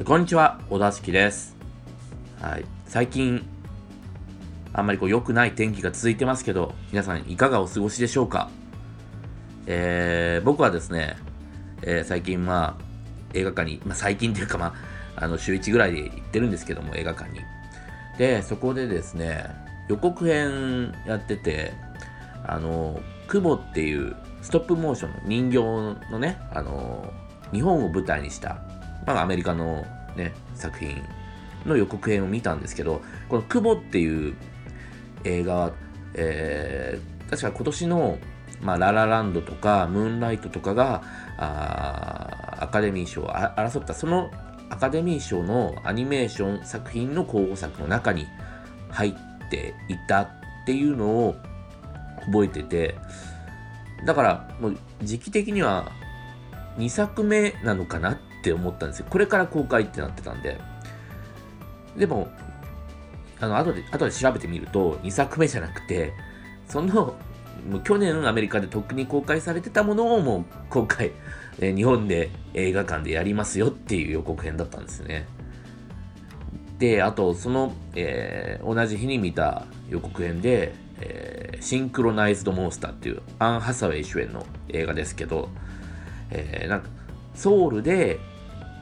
こんにちは、小田敷です。はい。最近、あんまりこう良くない天気が続いてますけど、皆さんいかがお過ごしでしょうか？えー、僕はですね、えー最近まあ、映画館に、まあ最近というかまあ、あの、週1ぐらいで行ってるんですけども、映画館に。で、そこでですね、予告編やってて、あの、クボっていうストップモーションの人形のね、あの、日本を舞台にした、まあアメリカのね、作品の予告編を見たんですけど、このクボっていう映画は、えー確か今年の、まあ、ララランドとかムーンライトとかがあアカデミー賞を争った。そのアカデミー賞のアニメーション作品の候補作の中に入っていたっていうのを覚えててだからもう時期的には2作目なのかなっって思ったんですよこれから公開ってなってたんででもあの後で後で調べてみると2作目じゃなくてそのもう去年アメリカでとっくに公開されてたものをもう今回、え日本で映画館でやりますよっていう予告編だったんですね。で、あとその、えー同じ日に見た予告編で、えーシンクロナイズドモンスターっていうアン・ハサウェイ主演の映画ですけど、えーなんかソウルで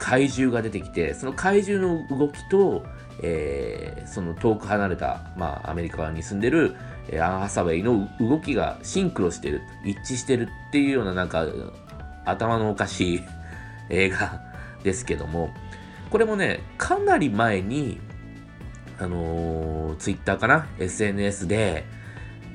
怪獣が出てきてその怪獣の動きと、えーその遠く離れた、まあ、アメリカに住んでる、アン・ハサウェイの動きがシンクロしてる一致してるっていうようななんか頭のおかしい 映画ですけどもこれもねかなり前にあのー、ツイッターかな SNS で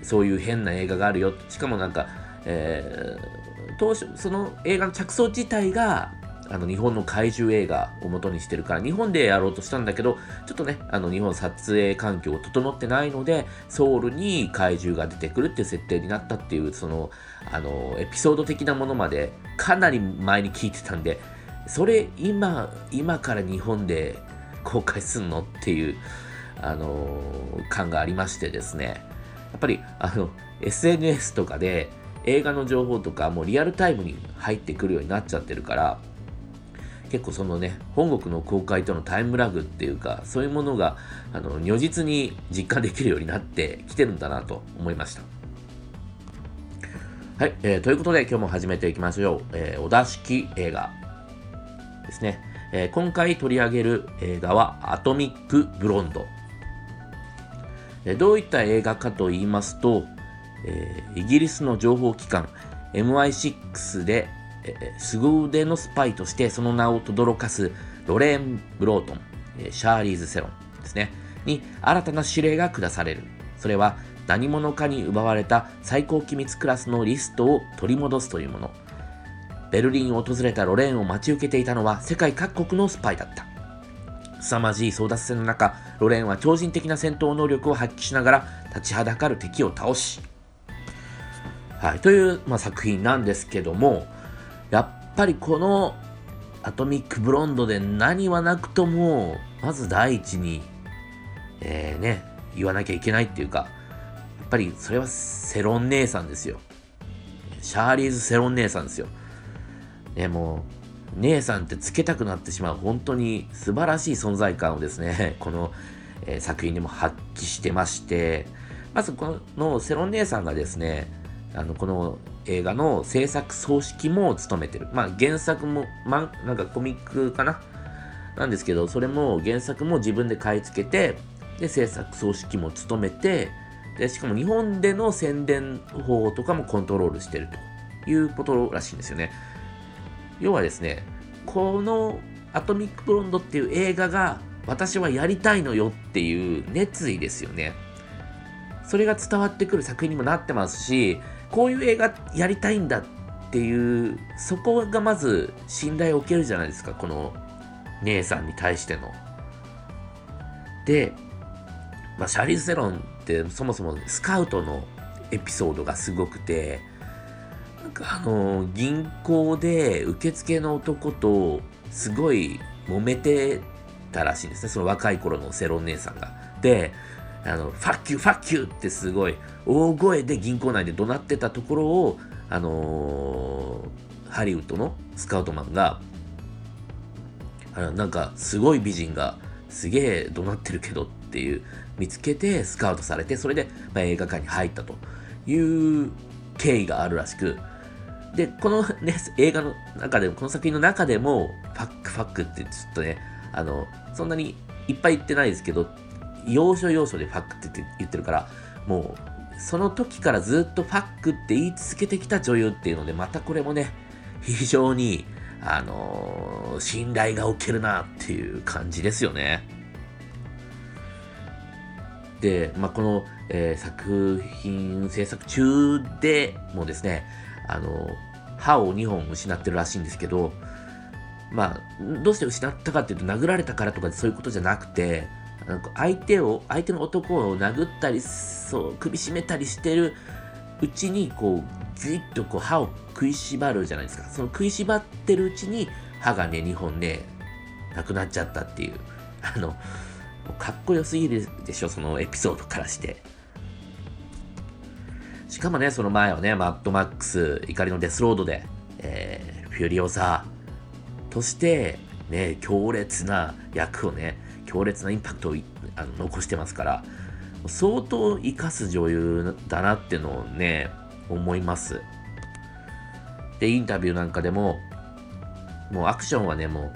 そういう変な映画があるよ。しかもなんか、えー当初その映画の着想自体があの日本の怪獣映画を元にしてるから日本でやろうとしたんだけどちょっとねあの日本撮影環境を整ってないのでソウルに怪獣が出てくるっていう設定になったっていうそのあのエピソード的なものまでかなり前に聞いてたんでそれ今今から日本で 公開すんのっていうあの感がありましてですね。やっぱりあの SNS とかで映画の情報とかもうリアルタイムに入ってくるようになっちゃってるから結構そのね本国の公開とのタイムラグっていうかそういうものがあの如実に実感できるようになってきてるんだなと思いました。はい、えーということで今日も始めていきましょう、えーお出しき映画ですね、えー今回取り上げる映画はアトミック・ブロンド。えーどういった映画かと言いますと、えーイギリスの情報機関 MI6 で、凄腕のスパイとしてその名を轟かすロレーン・ブロートン、シャーリーズ・セロンですね、に新たな指令が下される。それは何者かに奪われた最高機密クラスのリストを取り戻すというもの。ベルリンを訪れたロレーンを待ち受けていたのは世界各国のスパイだった。凄まじい争奪戦の中、ロレーンは超人的な戦闘能力を発揮しながら立ちはだかる敵を倒し、はい、という、まあ、作品なんですけども、やっぱりこのアトミック・ブロンドで何はなくとも、まず第一に、えー、ね、言わなきゃいけないっていうか、やっぱりそれはセロン姉さんですよ。シャーリーズ・セロン姉さんですよ。ね、もう、姉さんってつけたくなってしまう、本当に素晴らしい存在感をですね、この、えー作品でも発揮してまして、まずこのセロン姉さんがですね、あの、この映画の制作総指揮も務めてる。まあ原作も、ま、なんかコミックかな？なんですけど、それも原作も自分で買い付けて、で、制作総指揮も務めて、で、しかも日本での宣伝法とかもコントロールしてるということらしいんですよね。要はですね、このアトミック・ブロンドっていう映画が私はやりたいのよっていう熱意ですよね。それが伝わってくる作品にもなってますし、こういう映画やりたいんだっていう、そこがまず信頼を受けるじゃないですか、この姉さんに対しての。で、まあ、シャーリーズ・セロンってそもそもスカウトのエピソードがすごくて、なんかあの銀行で受付の男とすごい揉めてたらしいんですね、その若い頃のセロン姉さんが。で、あの、ファッキュー、ファッキューってすごい大声で銀行内で怒鳴ってたところを、あのーハリウッドのスカウトマンが、あのなんかすごい美人がすげえ怒鳴ってるけどっていう見つけてスカウトされてそれで、まあ、映画館に入ったという経緯があるらしくでこのね映画の中でもこの作品の中でもファックファックってちょっとねあのそんなにいっぱい言ってないですけど要所要所でファックって言ってるからもうその時からずっとファックって言い続けてきた女優っていうのでまたこれもね非常にあのー、信頼がおけるなっていう感じですよね。で、まあ、この、えー、作品制作中でもですね、あの、歯を2本失ってるらしいんですけど、まあ、どうして失ったかっていうと、殴られたからとかそういうことじゃなくて、なんか相手を、相手の男を殴ったり、そう、首絞めたりしてるうちに、こう、ギュッとこう歯を食いしばるじゃないですか。その食いしばってるうちに、歯がね、2本ね、なくなっちゃったっていう。あの、かっこよすぎるでしょ、そのエピソードからして。しかもね、その前はね、マッドマックス、怒りのデスロードで、えー、フュリオサーとして、ね、強烈な役をね、強烈なインパクトをあの残してますから、相当生かす女優だなっていうのをね、思います。で、インタビューなんかでも、もうアクションはね、も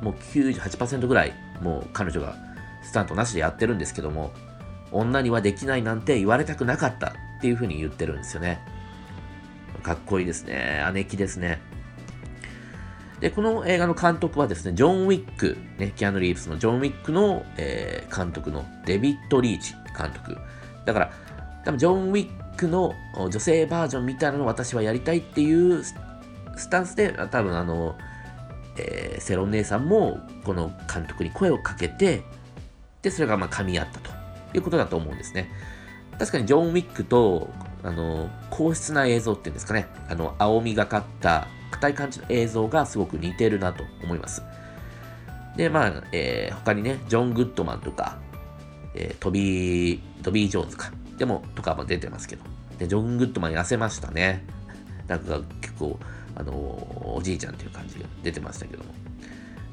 う、もう98%ぐらい、もう彼女がスタントなしでやってるんですけども、女にはできないなんて言われたくなかったっていう風に言ってるんですよね。かっこいいですね。姉貴ですね。で、この映画の監督はですね、ジョン・ウィック、ね、キアヌ・リーブスのジョン・ウィックの、えー、監督のデビッド・リーチ監督。だから、多分ジョン・ウィックの女性バージョンみたいなのを私はやりたいっていうスタンスで、多分あの、えー、セロン姉さんもこの監督に声をかけて、で、それがまあ噛み合ったということだと思うんですね。確かにジョン・ウィックと、あの、硬質な映像っていうんですかね、あの、青みがかった硬い感じの映像がすごく似てるなと思います。で、まあ、えー、他にね、ジョン・グッドマンとか、えー、トビー、トビー・ジョーンズか、でも、とかも出てますけど、で、ジョン・グッドマン痩せましたね。なんか結構、あのおじいちゃんっていう感じが出てましたけども。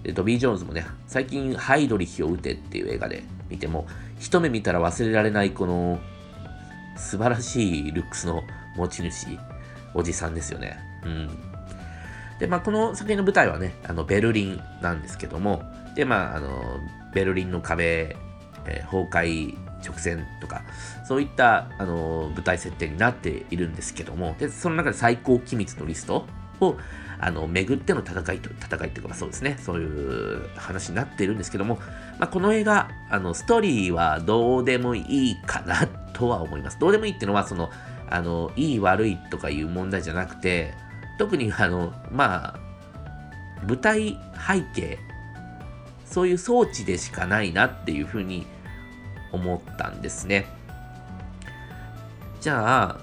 で、トビー・ジョーンズもね、最近、ハイドリヒを撃てっていう映画で見ても、一目見たら忘れられないこの素晴らしいルックスの持ち主、おじさんですよね。うん。で、まあ、この作品の舞台はね、あの、ベルリンなんですけども、で、まあ、あの、ベルリンの壁、えー、崩壊直前とか、そういった、あの、舞台設定になっているんですけども、で、その中で最高機密のリストを、あの、巡っての戦いと、戦いっていうか、そうですね、そういう話になっているんですけども、まあ、この映画、あの、ストーリーはどうでもいいかなとは思います。どうでもいいっていうのは、その、あの、いい悪いとかいう問題じゃなくて、特にあの、まあ、舞台背景、そういう装置でしかないなっていうふうに思ったんですね。じゃあ、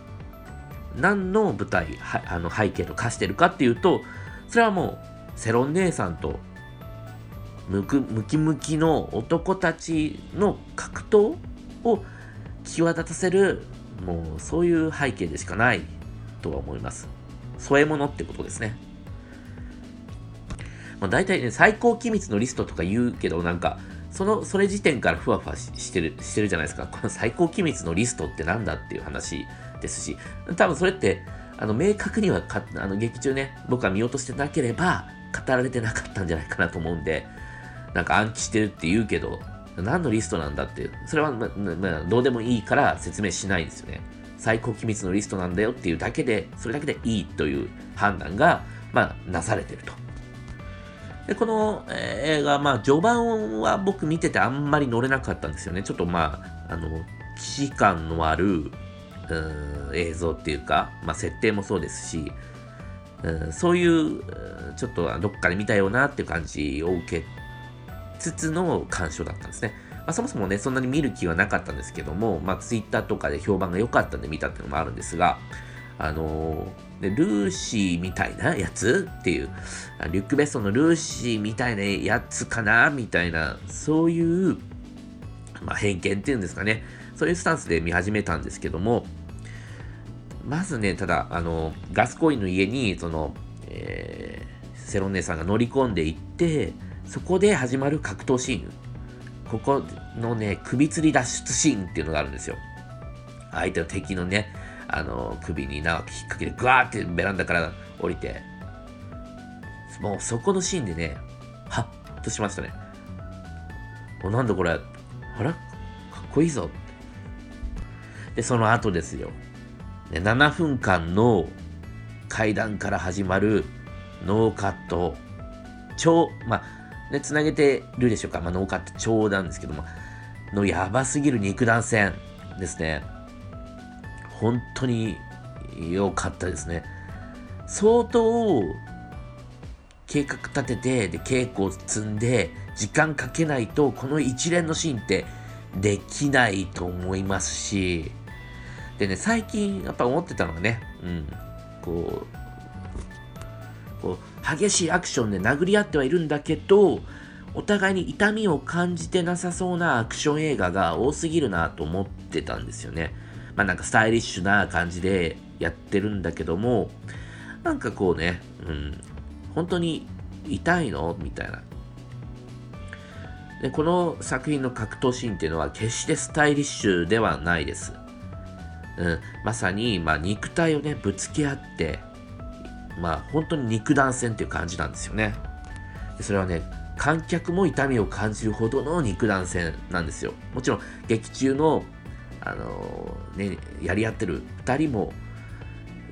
何の舞台、あの背景と化してるかっていうと、それはもう、セロン姉さんと、ムクムキムキの男たちの格闘を際立たせる、もうそういう背景でしかないとは思います。添え物ってことですね。まあ、大体ね、最高機密のリストとか言うけど、なんか、その、それ時点からふわふわしてる、してるじゃないですか。この最高機密のリストってなんだっていう話ですし、多分それって、あの、明確にはか、あの、劇中ね、僕は見落としてなければ、語られてなかったんじゃないかなと思うんで、なんか暗記してるって言うけど、何のリストなんだって、それは、ま、ま、どうでもいいから説明しないんですよね。最高機密のリストなんだよっていうだけで、それだけでいいという判断が、まあ、なされてると。で、この、映画、まあ、序盤は僕見ててあんまり乗れなかったんですよね。ちょっとまあ、あの、既視感のある、映像っていうか、まあ、設定もそうですし、うん、そういう、ちょっとどっかで見たようなっていう感じを受けつつの鑑賞だったんですね。まあ、そもそもね、そんなに見る気はなかったんですけども、まあ、ツイッターとかで評判が良かったんで見たっていうのもあるんですが、あのー、でルーシーみたいなやつっていう、リュック・ベッソンのルーシーみたいなやつかなみたいな、そういう、まあ、偏見っていうんですかね。そういうスタンスで見始めたんですけども、まずね、ただ、あの、ガスコインの家に、その、えー、セロン姉さんが乗り込んでいって、そこで始まる格闘シーン。ここのね、首吊り脱出シーンっていうのがあるんですよ。相手の敵のね、あの、首に縄を引っ掛けて、グワーってベランダから降りて、もうそこのシーンでね、はっとしましたね。もうなんだこれ、あらかっこいいぞ。で、その後ですよ。ね、7分間の階段から始まるノーカット、超、まあ、ね、つなげてるでしょうか。まあ、ノーカット超なんですけども、のやばすぎる肉弾戦ですね。本当に良かったですね。相当計画立てて、で、稽古を積んで、時間かけないと、この一連のシーンってできないと思いますし、でね、最近やっぱ思ってたのがね、うん、こう、こう、激しいアクションで殴り合ってはいるんだけど、お互いに痛みを感じてなさそうなアクション映画が多すぎるなと思ってたんですよね。まあなんかスタイリッシュな感じでやってるんだけども、なんかこうね、うん、本当に痛いの？みたいな。で、この作品の格闘シーンっていうのは決してスタイリッシュではないです。うん、まさに、まあ、肉体をね、ぶつけ合って、まあ、本当に肉弾戦っていう感じなんですよね。でそれはね、観客も痛みを感じるほどの肉弾戦なんですよ。もちろん、劇中の、あのー、ね、やり合ってる2人も、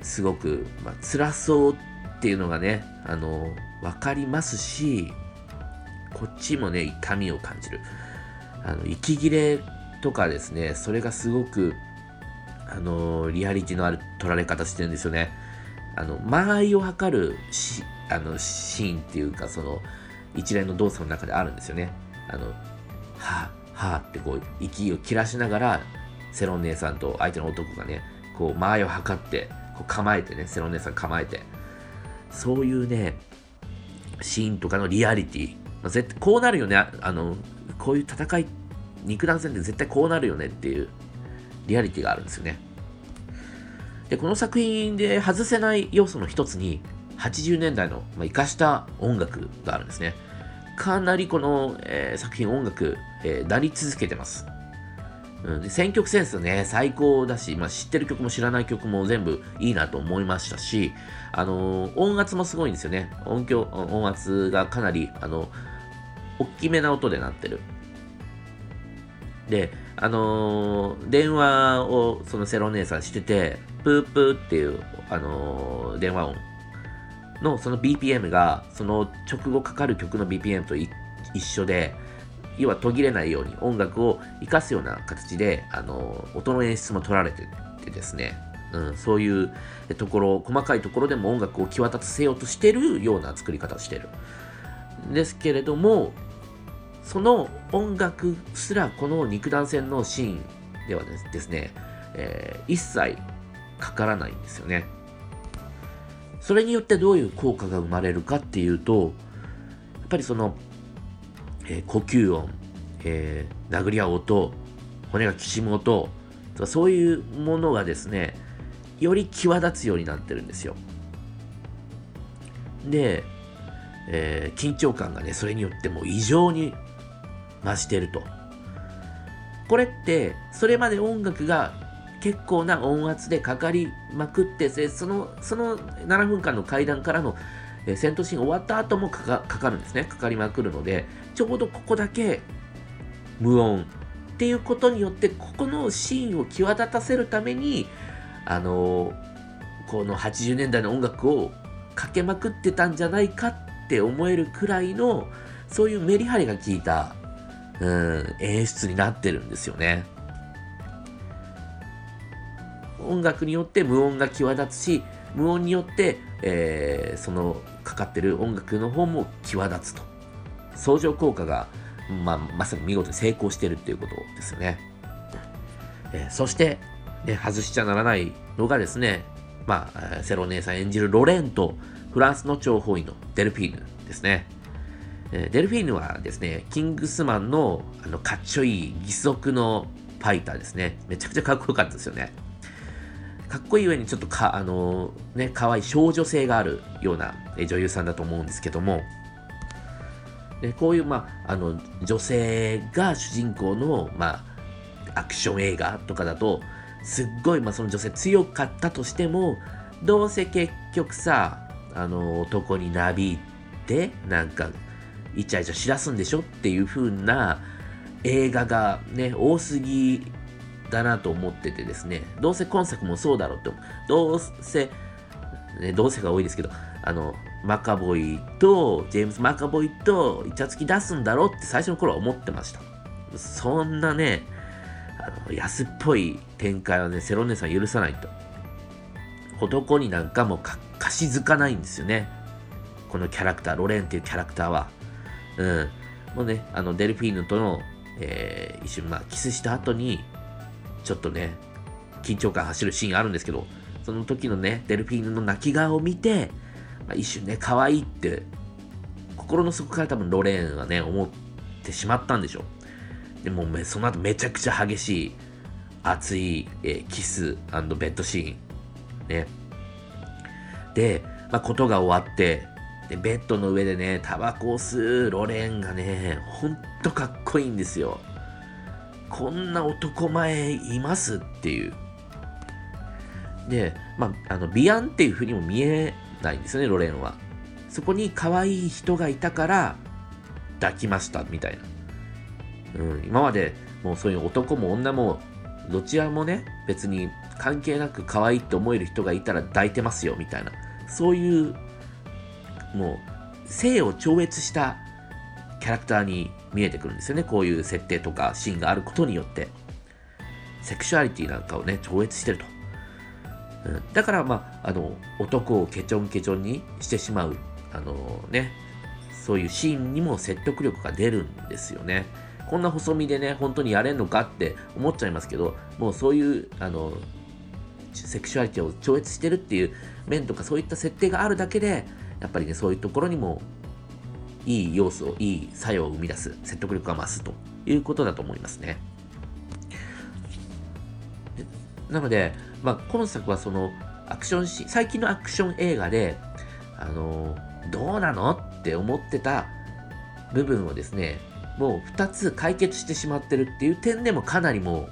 すごく、まあ、辛そうっていうのがね、あのー、わかりますし、こっちもね、痛みを感じる。あの、息切れとかですね、それがすごく、あのリアリティのある撮られ方してるんですよね。あの、間合いを測るし、あの、シーンっていうか、その、一連の動作の中であるんですよね。あの、はぁ、はぁってこう、息を切らしながら、セロン姉さんと相手の男がね、こう、間合いを測って、こう構えてね、セロン姉さん構えて、そういうね、シーンとかのリアリティ、まあ、絶対こうなるよね、あの、こういう戦い、肉弾戦って絶対こうなるよねっていうリアリティがあるんですよね。で、この作品で外せない要素の一つに、80年代の、まあ、生かした音楽があるんですね。かなりこの、えー、作品音楽、えー、なり続けてます。うん、で選曲センスね、最高だし、まあ、知ってる曲も知らない曲も全部いいなと思いましたし、あのー、音圧もすごいんですよね。音響、音圧がかなり、あの、大きめな音でなってる。で、あのー、電話をそのセロ姉さんしてて、プープーっていう、あのー、電話音のその BPM が、その直後かかる曲の BPM と一緒で、要は途切れないように音楽を活かすような形で、あのー、音の演出も取られててですね、うん、そういうところ、細かいところでも音楽を際立たせようとしてるような作り方をしてる。ですけれども、その音楽すらこの肉弾戦のシーンではですね、えー、一切かからないんですよね。それによってどういう効果が生まれるかっていうと、やっぱりその、えー、呼吸音、えー、殴り合う音、骨がきしむ音、そういうものがですね、より際立つようになってるんですよ。で、えー、緊張感がね、それによっても異常に増してると。これって、それまで音楽が結構な音圧でかかりまくって、その、その7分間の階段からの戦闘シーン終わった後もかかるんですね。かかりまくるので、ちょうどここだけ無音っていうことによって、ここのシーンを際立たせるために、あのこの80年代の音楽をかけまくってたんじゃないかって思えるくらいの、そういうメリハリが効いたうん、演出になってるんですよね。音楽によって無音が際立つし、無音によって、えー、そのかかってる音楽の方も際立つと。相乗効果が、まあ、まさに見事に成功してるっていうことですよね。えー、そして、ね、外しちゃならないのがですね、まあ、セロ姉さん演じるロレンとフランスの諜報員のデルフィーヌですね。デルフィーヌはですね、キングスマンのあのかっちょいい義足のファイターですね。めちゃくちゃかっこよかったですよね。かっこいい上にちょっとか、あのー、ね、可愛い少女性があるような女優さんだと思うんですけども、でこういう、まあ、あの女性が主人公の、まあ、アクション映画とかだとすっごい、まあ、その女性強かったとしてもどうせ結局さあの男になびいてなんかイチャイチャしだすんでしょっていう風な映画がね多すぎだなと思っててですねどうせ今作もそうだろうってどうせ、ね、どうせが多いですけどあのマカボイとジェームズ・マカボイとイチャつき出すんだろうって最初の頃は思ってました。そんなねあの安っぽい展開はねセロネさん許さないと。男になんかもか貸し付かないんですよね。このキャラクターロレンっていうキャラクターは。うん。もうねあのデルフィーヌとの、えー、一瞬まあキスした後にちょっとね緊張感走るシーンあるんですけどその時のねデルフィーヌの泣き顔を見てまあ、一瞬ね、可愛いって、心の底から多分ロレーンはね、思ってしまったんでしょう。でも、その後めちゃくちゃ激しい、熱い、えー、キスベッドシーン。ね。で、まあ、ことが終わって、で、ベッドの上でね、タバコを吸うロレンがね、ほんとかっこいいんですよ。こんな男前います？っていう。で、まあ、あの、ビアンっていう風にも見えないんですよね、ロレンは。そこに可愛い人がいたから抱きましたみたいな。うん、今までもうそういう男も女もどちらもね、別に関係なく可愛いって思える人がいたら抱いてますよみたいな。そういう、もう、性を超越したキャラクターに見えてくるんですよね。こういう設定とかシーンがあることによって。セクシュアリティなんかをね、超越してると。うん、だから、まあ、あの、男をケチョンケチョンにしてしまう、あのね、そういうシーンにも説得力が出るんですよね。こんな細身でね、本当にやれんのかって思っちゃいますけど、もうそういう、あの、セクシュアリティを超越してるっていう面とかそういった設定があるだけで、やっぱりね、そういうところにもいい要素、いい作用を生み出す、説得力が増すということだと思いますね。なので、まあ、今作はそのアクションシ最近のアクション映画で、あのどうなのって思ってた部分をですね、もう2つ解決してしまってるっていう点でもかなりもう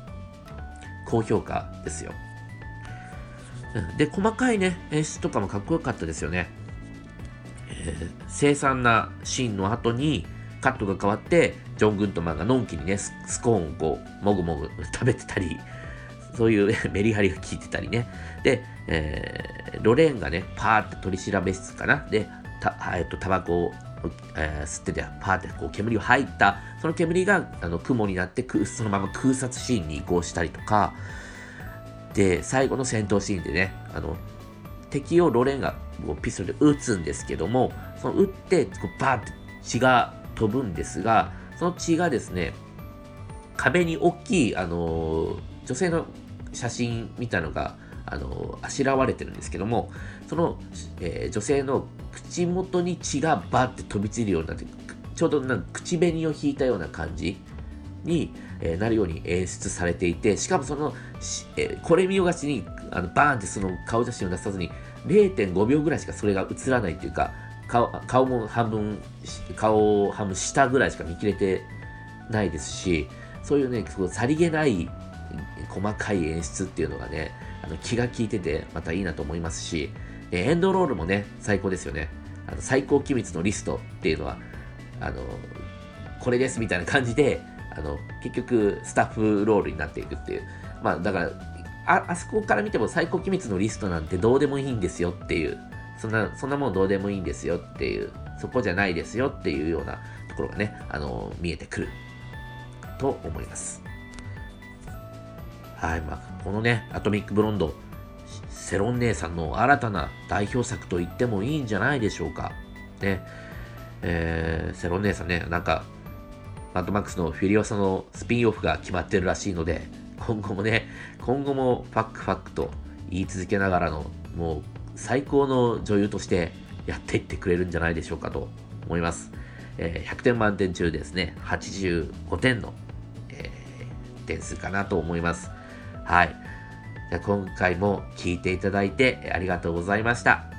高評価ですよ。で、細かいね、演出とかもかっこよかったですよね。えー、凄惨なシーンの後にカットが変わって、ジョン・グントマンがのんきにね、スコーンをこう、もぐもぐ食べてたり、そういう メリハリが効いてたりね。で、えー、ロレーンがね、パーって取り調べ室かな。で、た、えっと、タバコを、えー、吸ってて、パーってこう煙を吐いた、その煙があの雲になってそのまま空撮シーンに移行したりとか、で、最後の戦闘シーンでね、あの、敵をロレンがこうピストルで撃つんですけども、その撃って、こうバーって血が飛ぶんですが、その血がですね、壁に大きい、あのー、女性の写真みたいのがあのあしらわれてるんですけどもその、えー、女性の口元に血がバッて飛び散るようになってちょうどなんか口紅を引いたような感じに、えー、なるように演出されていてしかもその、えー、これ見よがしにあのバーンってその顔写真を出さずに0.5秒ぐらいしかそれが映らないというか顔顔も半分顔を半分下ぐらいしか見切れてないですしそういうねさりげない細かい演出っていうのがね、あの気が利いててまたいいなと思いますし、エンドロールもね、最高ですよね。あの最高機密のリストっていうのは、あの、これですみたいな感じで、あの、結局スタッフロールになっていくっていう。まあだから、あ、あそこから見ても最高機密のリストなんてどうでもいいんですよっていう、そんな、そんなもんどうでもいいんですよっていう、そこじゃないですよっていうようなところがね、あの、見えてくると思います。はい、まあ、このね、アトミックブロンド、セロン姉さんの新たな代表作と言ってもいいんじゃないでしょうか。ね。えー、セロン姉さんね、なんか、マッドマックスのフュリオサのスピンオフが決まってるらしいので、今後もね、今後もファックファックと言い続けながらの、もう最高の女優としてやっていってくれるんじゃないでしょうかと思います。えー、100点満点中ですね、85点の、えー、点数かなと思います。はい。じゃ今回も聞いていただいてありがとうございました。